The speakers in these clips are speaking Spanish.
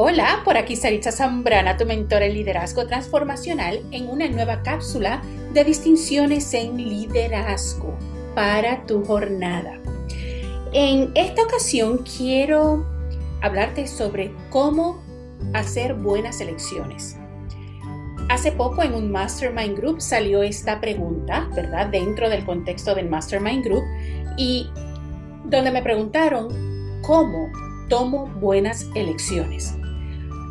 Hola, por aquí Saritza Zambrana, tu mentor en liderazgo transformacional, en una nueva cápsula de distinciones en liderazgo para tu jornada. En esta ocasión quiero hablarte sobre cómo hacer buenas elecciones. Hace poco en un Mastermind Group salió esta pregunta, ¿verdad? Dentro del contexto del Mastermind Group y donde me preguntaron cómo tomo buenas elecciones.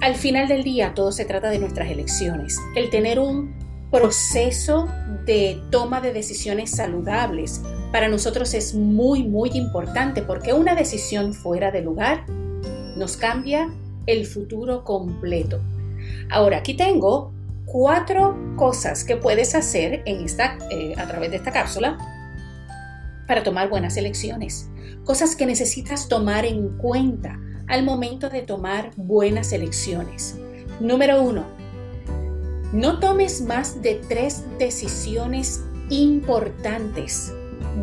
Al final del día todo se trata de nuestras elecciones. El tener un proceso de toma de decisiones saludables para nosotros es muy, muy importante porque una decisión fuera de lugar nos cambia el futuro completo. Ahora, aquí tengo cuatro cosas que puedes hacer en esta, eh, a través de esta cápsula para tomar buenas elecciones. Cosas que necesitas tomar en cuenta al momento de tomar buenas elecciones. Número uno, no tomes más de tres decisiones importantes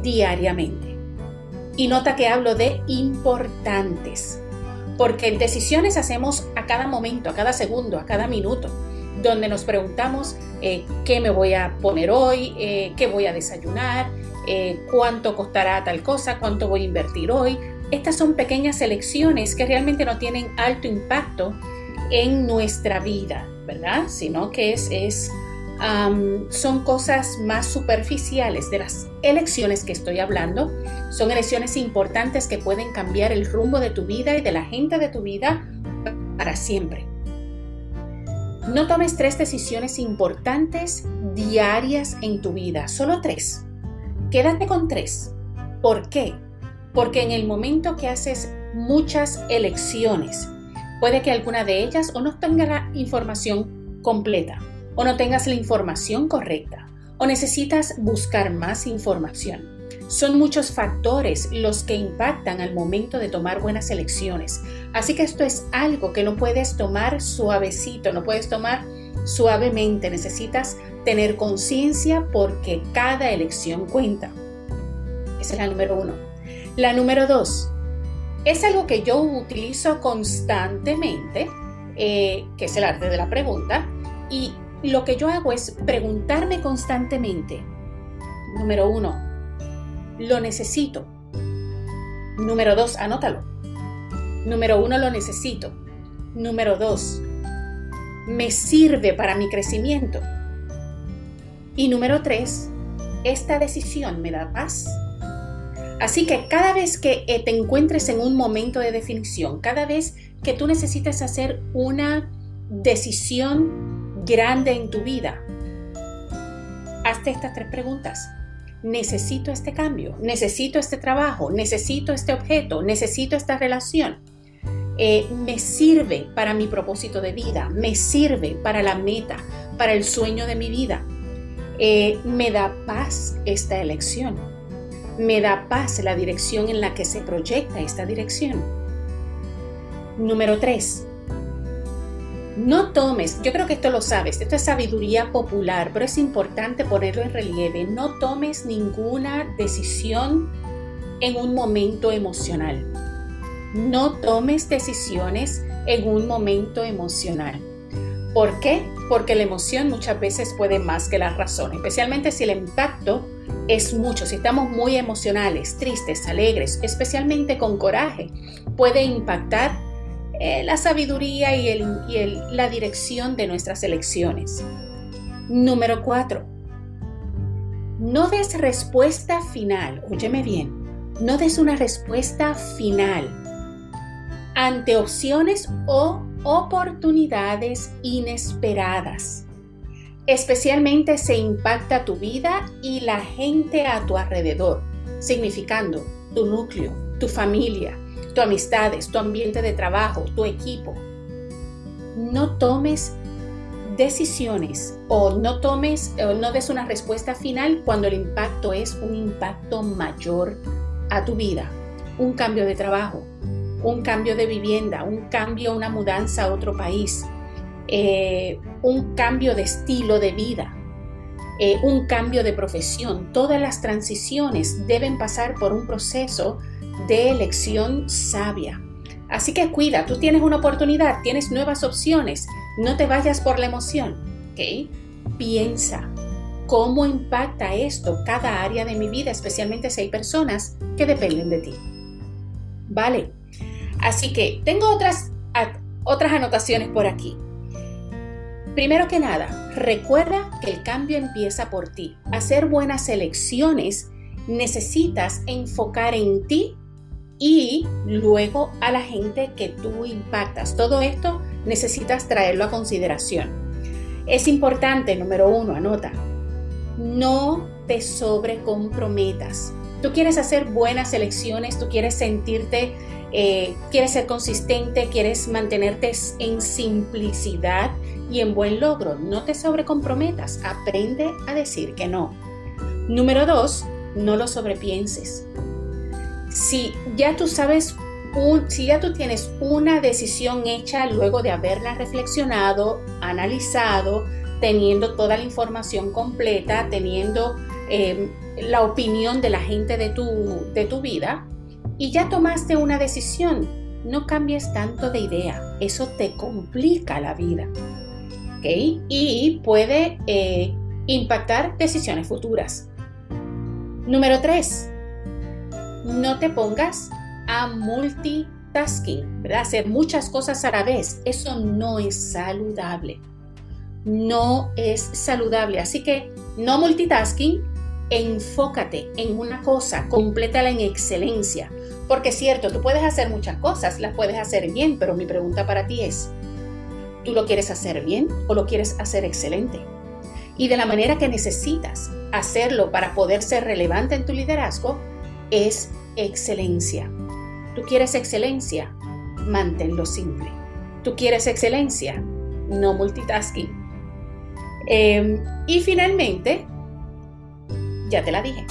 diariamente. Y nota que hablo de importantes, porque en decisiones hacemos a cada momento, a cada segundo, a cada minuto, donde nos preguntamos eh, qué me voy a poner hoy, eh, qué voy a desayunar, eh, cuánto costará tal cosa, cuánto voy a invertir hoy, estas son pequeñas elecciones que realmente no tienen alto impacto en nuestra vida, ¿verdad? Sino que es, es son cosas más superficiales de las elecciones que estoy hablando. Son elecciones importantes que pueden cambiar el rumbo de tu vida y de la gente de tu vida para siempre. No tomes tres decisiones importantes diarias en tu vida, solo tres. Quédate con tres. ¿Por qué? porque en el momento que haces muchas elecciones, puede que alguna de ellas o no tenga la información completa, o no tengas la información correcta, o necesitas buscar más información. Son muchos factores los que impactan al momento de tomar buenas elecciones. Así que esto es algo que no puedes tomar suavecito, no puedes tomar suavemente. Necesitas tener conciencia porque cada elección cuenta. Esa es la número uno. La número dos, es algo que yo utilizo constantemente, eh, que es el arte de la pregunta, y lo que yo hago es preguntarme constantemente. Número uno, lo necesito. Número dos, anótalo. Número uno, lo necesito. Número dos, me sirve para mi crecimiento. Y número tres, esta decisión me da paz Así que cada vez que eh, te encuentres en un momento de definición, cada vez que tú necesites hacer una decisión grande en tu vida, hazte estas tres preguntas. ¿Necesito este cambio? ¿Necesito este trabajo? ¿Necesito este objeto? ¿Necesito esta relación? Eh, ¿Me sirve para mi propósito de vida? ¿Me sirve para la meta, para el sueño de mi vida? Eh, ¿Me da paz esta elección? me da paz la dirección en la que se proyecta esta dirección. Número 3. No tomes, yo creo que esto lo sabes, esto es sabiduría popular, pero es importante ponerlo en relieve. No tomes ninguna decisión en un momento emocional. No tomes decisiones en un momento emocional. ¿Por qué? Porque la emoción muchas veces puede más que la razón, especialmente si el impacto es mucho. Si estamos muy emocionales, tristes, alegres, especialmente con coraje, puede impactar eh, la sabiduría y, la dirección de nuestras elecciones. Número 4. No des respuesta final. Óyeme bien. No des una respuesta final ante opciones o oportunidades inesperadas. Especialmente se impacta tu vida y la gente a tu alrededor, significando tu núcleo, tu familia, tus amistades, tu ambiente de trabajo, tu equipo. No tomes decisiones o no tomes o no des una respuesta final cuando el impacto es un impacto mayor a tu vida, un cambio de trabajo, un cambio de vivienda, un cambio, una mudanza a otro país, eh, un cambio de estilo de vida, eh, un cambio de profesión. Todas las transiciones deben pasar por un proceso de elección sabia. Así que cuida, tú tienes una oportunidad, tienes nuevas opciones, no te vayas por la emoción, ¿ok? Piensa, ¿cómo impacta esto cada área de mi vida, especialmente si hay personas que dependen de ti? Vale, así que tengo otras, otras anotaciones por aquí. Primero que nada, recuerda que el cambio empieza por ti. Hacer buenas elecciones necesitas enfocar en ti y luego a la gente que tú impactas. Todo esto necesitas traerlo a consideración. Es importante, número uno, anota, no te sobrecomprometas. Tú quieres hacer buenas elecciones, tú quieres sentirte, eh, quieres ser consistente, quieres mantenerte en simplicidad y en buen logro. No te sobrecomprometas, aprende a decir que no. Número dos, no lo sobrepienses. Si ya tú sabes, si ya tú tienes una decisión hecha luego de haberla reflexionado, analizado, teniendo toda la información completa, teniendo em, la opinión de la gente de tu, de tu vida, y ya tomaste una decisión, no cambies tanto de idea, eso te complica la vida. Y puede eh, impactar decisiones futuras. Número 3. No te pongas a multitasking, ¿verdad? Hacer muchas cosas a la vez. Eso no es saludable. No es saludable. Así que no multitasking, enfócate en una cosa, complétala en excelencia. Porque es cierto, tú puedes hacer muchas cosas, las puedes hacer bien, pero mi pregunta para ti es, ¿tú lo quieres hacer bien o lo quieres hacer excelente? y de la manera que necesitas hacerlo para poder ser relevante en tu liderazgo es excelencia. Tú quieres excelencia, manténlo simple. Tú quieres excelencia, no multitasking. Em, y finalmente, ya te la dije,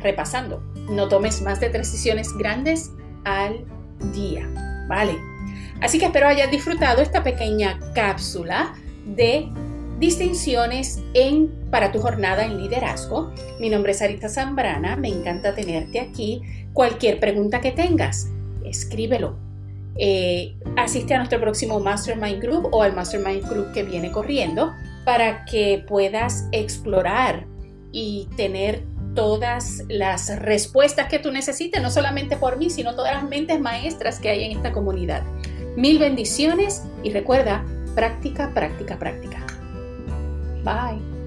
repasando, no tomes más de tres decisiones grandes al día, ¿vale? Así que espero hayas disfrutado esta pequeña cápsula de distinciones en, para tu jornada en liderazgo. Mi nombre es Arita Zambrana, me encanta tenerte aquí. Cualquier pregunta que tengas, escríbelo. Eh, asiste a nuestro próximo Mastermind Group o al Mastermind Group que viene corriendo para que puedas explorar y tener todas las respuestas que tú necesites, no solamente por mí, sino todas las mentes maestras que hay en esta comunidad. Mil bendiciones y recuerda, práctica, práctica, práctica. Bye.